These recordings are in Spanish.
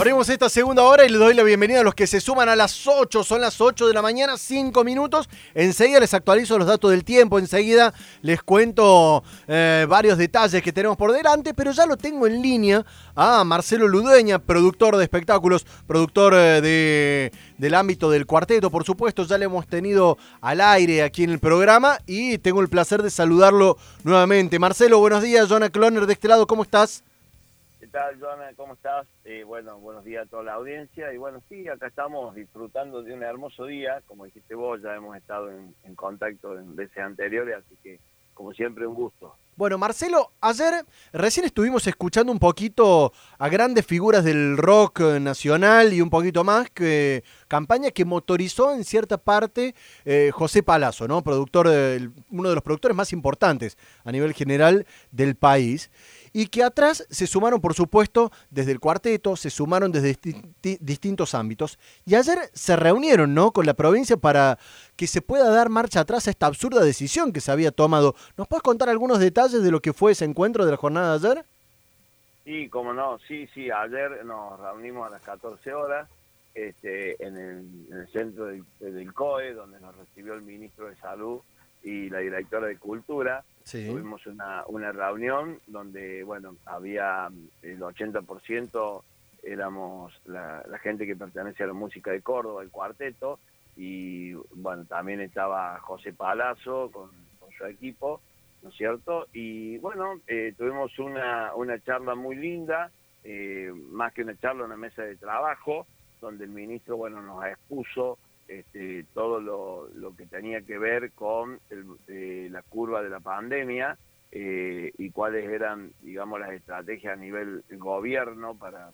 Abrimos esta segunda hora y le doy la bienvenida a los que se suman a las 8. Son las 8 de la mañana, 5 minutos. Enseguida les actualizo los datos del tiempo. Enseguida les cuento eh, varios detalles que tenemos por delante. Pero ya lo tengo en línea a Marcelo Ludueña, productor de espectáculos, productor eh, de, del ámbito del cuarteto. Por supuesto, ya le hemos tenido al aire aquí en el programa y tengo el placer de saludarlo nuevamente. Marcelo, buenos días. Jonah Cloner de este lado, ¿cómo estás? ¿Qué tal, Joana? ¿Cómo estás? Eh, bueno, buenos días a toda la audiencia. Y bueno, sí, acá estamos disfrutando de un hermoso día. Como dijiste vos, ya hemos estado en, contacto en veces anteriores, así que, como siempre, un gusto. Bueno, Marcelo, ayer recién estuvimos escuchando un poquito a grandes figuras del rock nacional y un poquito más, que campaña que motorizó en cierta parte eh, José Palazzo, ¿no? Productor, uno de los productores más importantes a nivel general del país y que atrás se sumaron, por supuesto, desde el cuarteto, se sumaron desde distintos ámbitos. Y ayer se reunieron ¿no? con la provincia para que se pueda dar marcha atrás a esta absurda decisión que se había tomado. ¿Nos puedes contar algunos detalles de lo que fue ese encuentro de la jornada de ayer? Sí, como no, sí, sí, ayer nos reunimos a las 14 horas este, en, el, centro del, del COE, donde nos recibió el ministro de Salud y la directora de Cultura. Tuvimos una, una reunión donde, bueno, había el 80% éramos la, gente que pertenece a la música de Córdoba, el cuarteto, y bueno, también estaba José Palazzo con, su equipo, ¿no es cierto? Y bueno, eh, tuvimos una, una charla muy linda, eh, más que una charla, una mesa de trabajo, donde el ministro, bueno, nos expuso este, todo lo, que tenía que ver con eh, la curva de la pandemia eh, y cuáles eran, digamos, las estrategias a nivel gobierno para,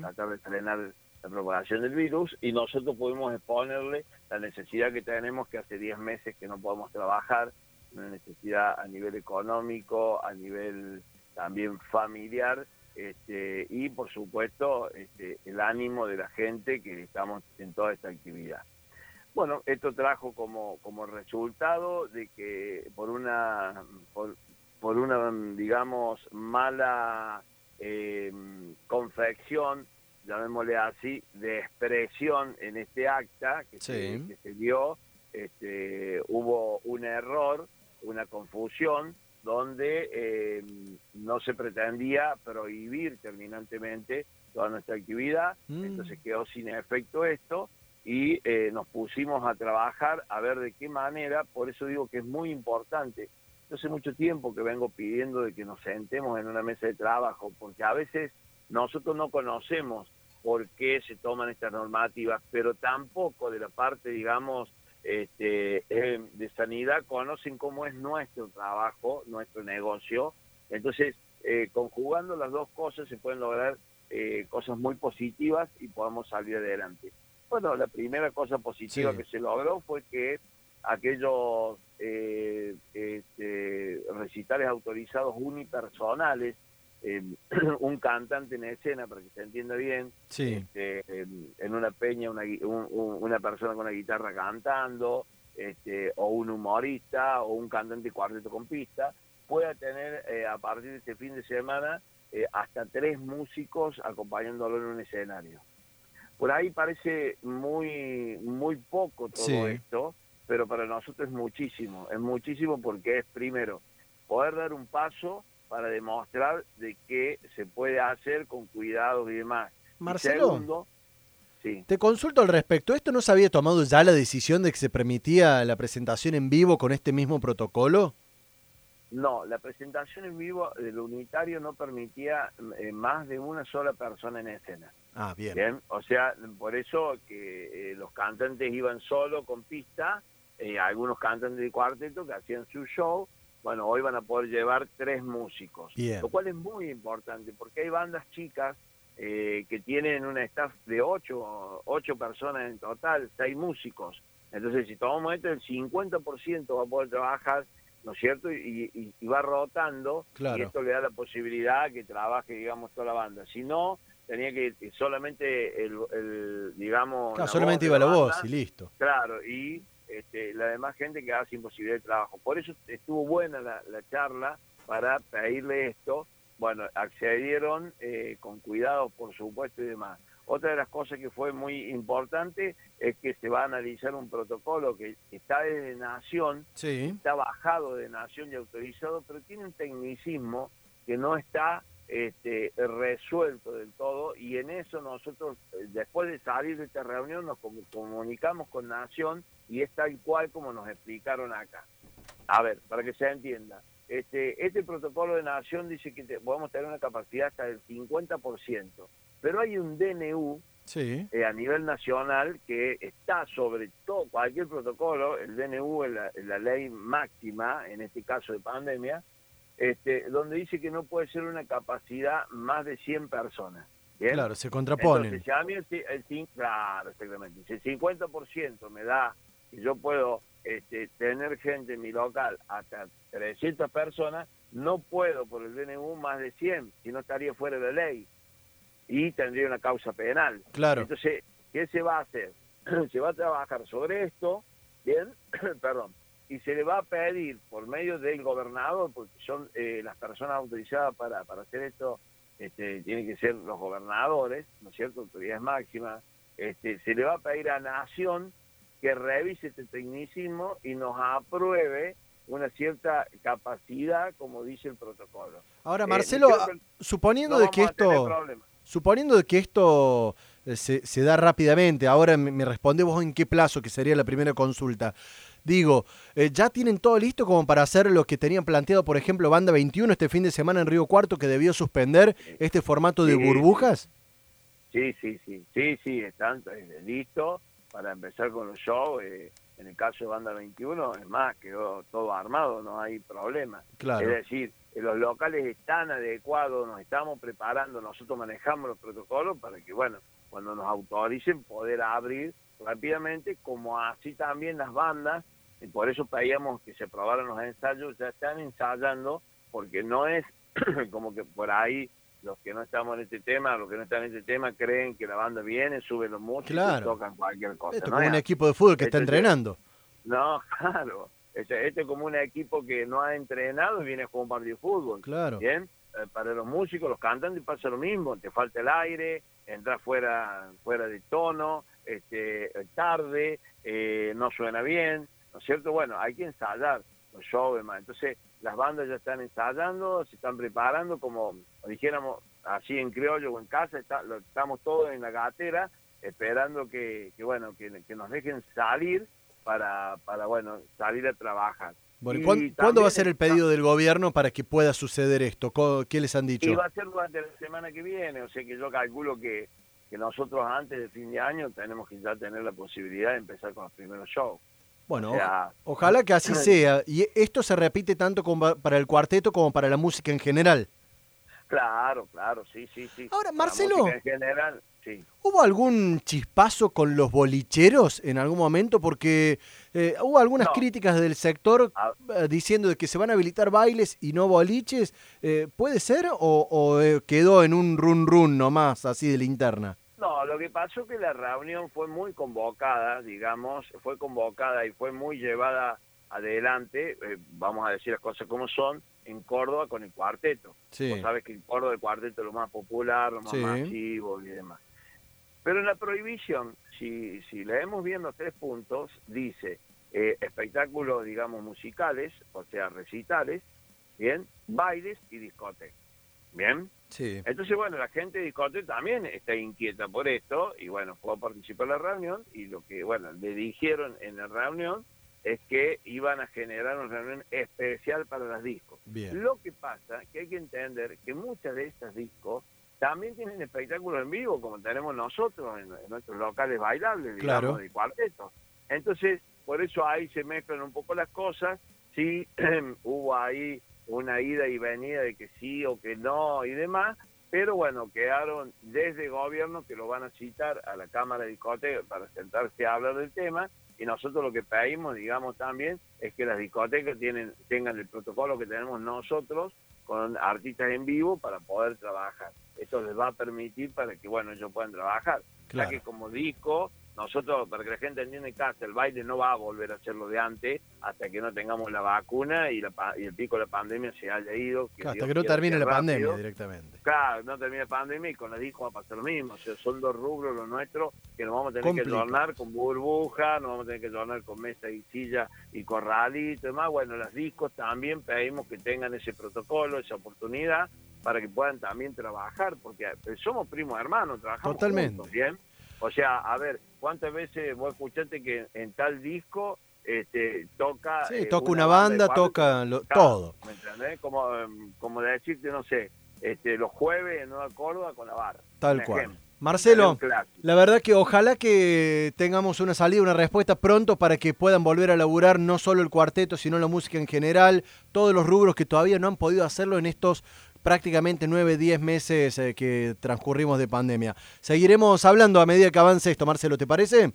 tratar de frenar la propagación del virus y nosotros pudimos exponerle la necesidad que tenemos que hace 10 meses que no podemos trabajar, una necesidad a nivel económico, a nivel también familiar este, y por supuesto este, el ánimo de la gente que estamos en toda esta actividad. Bueno, esto trajo como, como resultado de que por una, por, una digamos, mala eh, confección, llamémosle así, de expresión en este acta que, se, dio, este, hubo un error, una confusión, donde eh, no se pretendía prohibir terminantemente toda nuestra actividad, mm. entonces quedó sin efecto esto, y eh, nos pusimos a trabajar a ver de qué manera, por eso digo que es muy importante. Yo hace mucho tiempo que vengo pidiendo de que nos sentemos en una mesa de trabajo, porque a veces nosotros no conocemos por qué se toman estas normativas, pero tampoco de la parte, digamos, este, eh, de sanidad conocen cómo es nuestro trabajo, nuestro negocio. Entonces, eh, conjugando las dos cosas se pueden lograr cosas muy positivas y podemos salir adelante. Bueno, la primera cosa positiva que se logró fue que aquellos eh, este, recitales autorizados unipersonales, eh, un cantante en escena, para que se entienda bien, este, en una peña una, una persona con una guitarra cantando, este, o un humorista, o un cantante cuarteto con pista, pueda tener eh, a partir de este fin de semana hasta tres músicos acompañándolo en un escenario. Por ahí parece muy, muy poco todo esto, pero para nosotros es muchísimo, es muchísimo porque es primero poder dar un paso para demostrar de que se puede hacer con cuidado y demás. Marcelo, te consulto al respecto. ¿Esto no se había tomado ya la decisión de que se permitía la presentación en vivo con este mismo protocolo? No, la presentación en vivo del unitario no permitía eh, más de una sola persona en escena. Ah, bien. O sea, por eso que eh, los cantantes iban solo con pista, eh, algunos cantantes de cuarteto que hacían su show, bueno, hoy van a poder llevar tres músicos. Lo cual es muy importante, porque hay bandas chicas eh, que tienen una staff de ocho, ocho personas en total, seis músicos. Entonces, si tomamos esto, el 50% va a poder trabajar ¿no es cierto? Y, va rotando, y esto le da la posibilidad que trabaje, digamos, toda la banda. Si no, tenía que solamente el, digamos... Claro, solamente iba la voz y listo. Claro, y este, la demás gente que sin posibilidad de trabajo. Por eso estuvo buena la, charla para pedirle esto. Bueno, accedieron eh, con cuidado, por supuesto, y demás. Otra de las cosas que fue muy importante es que se va a analizar un protocolo que está de Nación, está bajado de Nación y autorizado, pero tiene un tecnicismo que no está este, resuelto del todo y en eso nosotros, eh, después de salir de esta reunión, nos comunicamos con Nación y es tal cual como nos explicaron acá. A ver, para que se entienda, este, este protocolo de Nación dice que podemos tener una capacidad hasta del 50%, pero hay un DNU eh, a nivel nacional que está sobre todo cualquier protocolo, el DNU es la ley máxima, en este caso de pandemia, este, donde dice que no puede ser una capacidad más de 100 personas. Claro, se contraponen. Entonces, si a mí el, claro, exactamente. Si el 50% me da que yo puedo este, tener gente en mi local hasta 300 personas, no puedo por el DNU más de 100, si no estaría fuera de ley y tendría una causa penal. Claro. Entonces, ¿qué se va a hacer? se va a trabajar sobre esto, bien, perdón, y se le va a pedir por medio del gobernador, porque son eh, las personas autorizadas para, para hacer esto, este, tienen que ser los gobernadores, ¿no es cierto?, autoridades máximas, este, se le va a pedir a Nación que revise este tecnicismo y nos apruebe una cierta capacidad, como dice el protocolo. Ahora, eh, Marcelo, suponiendo de que esto... Suponiendo que esto se, se, da rápidamente, ahora me, me responde vos en qué plazo, que sería la primera consulta. Digo, eh, ¿ya tienen todo listo como para hacer lo que tenían planteado, por ejemplo, Banda 21 este fin de semana en Río Cuarto, que debió suspender este formato de burbujas? Sí, sí, sí, sí, sí, están eh, listos para empezar con los shows. Eh, en el caso de Banda 21, es más, quedó todo armado, no hay problema. Claro. Es decir, los locales están adecuados, nos estamos preparando, nosotros manejamos los protocolos para que, bueno, cuando nos autoricen poder abrir rápidamente, como así también las bandas, y por eso pedíamos que se probaran los ensayos, ya están ensayando, porque no es como que por ahí los que no estamos en este tema, los que no están en este tema, creen que la banda viene, sube los músicos tocan cualquier cosa. Esto es como un equipo de fútbol que está entrenando. No, claro. Este, este, es como un equipo que no ha entrenado y viene a jugar un partido de fútbol. Claro. Bien, eh, para los músicos, los cantantes pasa lo mismo, te falta el aire, entras fuera, fuera de tono, este, tarde, eh, no suena bien, ¿no es cierto? Bueno, hay que ensayar los shows, Entonces, las bandas ya están ensayando, se están preparando, como dijéramos así en criollo o en casa, estamos todos en la gatera, esperando que, bueno, que, nos dejen salir para, para, bueno, salir a trabajar. Bueno, ¿cuándo, va a ser el pedido del gobierno para que pueda suceder esto? ¿Qué les han dicho? Y va a ser durante la semana que viene, o sea que yo calculo que que nosotros antes de fin de año tenemos que ya tener la posibilidad de empezar con los primeros shows. Bueno, ojalá que así sea. Y esto se repite tanto como para el cuarteto como para la música en general. Claro, claro, sí, sí, sí. Ahora, Marcelo, en general, sí. ¿hubo algún chispazo con los bolicheros en algún momento? Porque eh, hubo algunas críticas del sector ah. eh, diciendo de que se van a habilitar bailes y no boliches. Eh, ¿Puede ser o, quedó en un run run nomás, así de linterna? No, lo que pasó es que la reunión fue muy convocada, digamos, fue convocada y fue muy llevada adelante, vamos a decir las cosas como son, en Córdoba con el cuarteto. Sí. Vos sabes que en Córdoba el cuarteto es lo más popular, lo más masivo y demás. Pero en la prohibición, si, si leemos bien los tres puntos, dice eh, espectáculos, digamos, musicales, o sea, recitales, ¿bien? Bailes y discotecas, ¿bien? Sí. Entonces, bueno, la gente de discoteca también está inquieta por esto y, bueno, fue a participar en la reunión y lo que, bueno, le dijeron en la reunión es que iban a generar una reunión especial para las discos. Lo que pasa que hay que entender que muchas de estas discos también tienen espectáculos en vivo, como tenemos nosotros en, nuestros locales bailables, digamos, de cuarteto. Entonces, por eso ahí se mezclan un poco las cosas. Sí, hubo ahí una ida y venida de que sí o que no y demás, pero bueno, quedaron desde gobierno que lo van a citar a la Cámara de Discoteca para sentarse a hablar del tema y nosotros lo que pedimos, digamos también, es que las discotecas tienen, tengan el protocolo que tenemos nosotros con artistas en vivo para poder trabajar. Esto les va a permitir para que, bueno, ellos puedan trabajar. Ya que como disco, nosotros, para que la gente entienda en casa, el baile no va a volver a ser lo de antes hasta que no tengamos la vacuna y, la, y el pico de la pandemia se haya ido. hasta que no termine la pandemia directamente. Claro, no termine la pandemia y con la disco va a pasar lo mismo. O sea, son dos rubros los nuestros que nos vamos a tener que adornar con burbuja, nos vamos a tener que adornar con mesa y silla y corralito y demás. Bueno, las discos también pedimos que tengan ese protocolo, esa oportunidad para que puedan también trabajar, porque somos primos hermanos, trabajamos Totalmente. juntos, ¿bien? O sea, a ver, ¿cuántas veces vos escuchaste que en tal disco este, toca... Sí, eh, toca una, banda, toca todo. ¿Me entendés? Como, em, como de decirte, no sé, este, los jueves en Nueva Córdoba con la barra. Tal cual. Marcelo, la verdad que ojalá que tengamos una salida, una respuesta pronto para que puedan volver a laburar no solo el cuarteto, sino la música en general, todos los rubros que todavía no han podido hacerlo en estos prácticamente nueve, diez meses eh, que transcurrimos de pandemia. Seguiremos hablando a medida que avance esto, Marcelo, ¿te parece?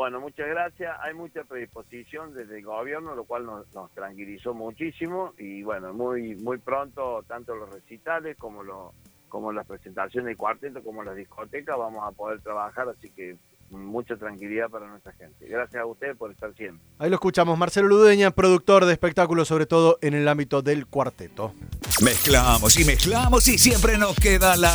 Bueno, muchas gracias. Hay mucha predisposición desde el gobierno, lo cual nos, tranquilizó muchísimo y bueno, muy muy pronto tanto los recitales como los como las presentaciones de cuarteto, como las discotecas, vamos a poder trabajar, así que mucha tranquilidad para nuestra gente. Gracias a ustedes por estar siempre. Ahí lo escuchamos, Marcelo Ludeña, productor de espectáculos, sobre todo en el ámbito del cuarteto. Mezclamos y mezclamos y siempre nos queda la...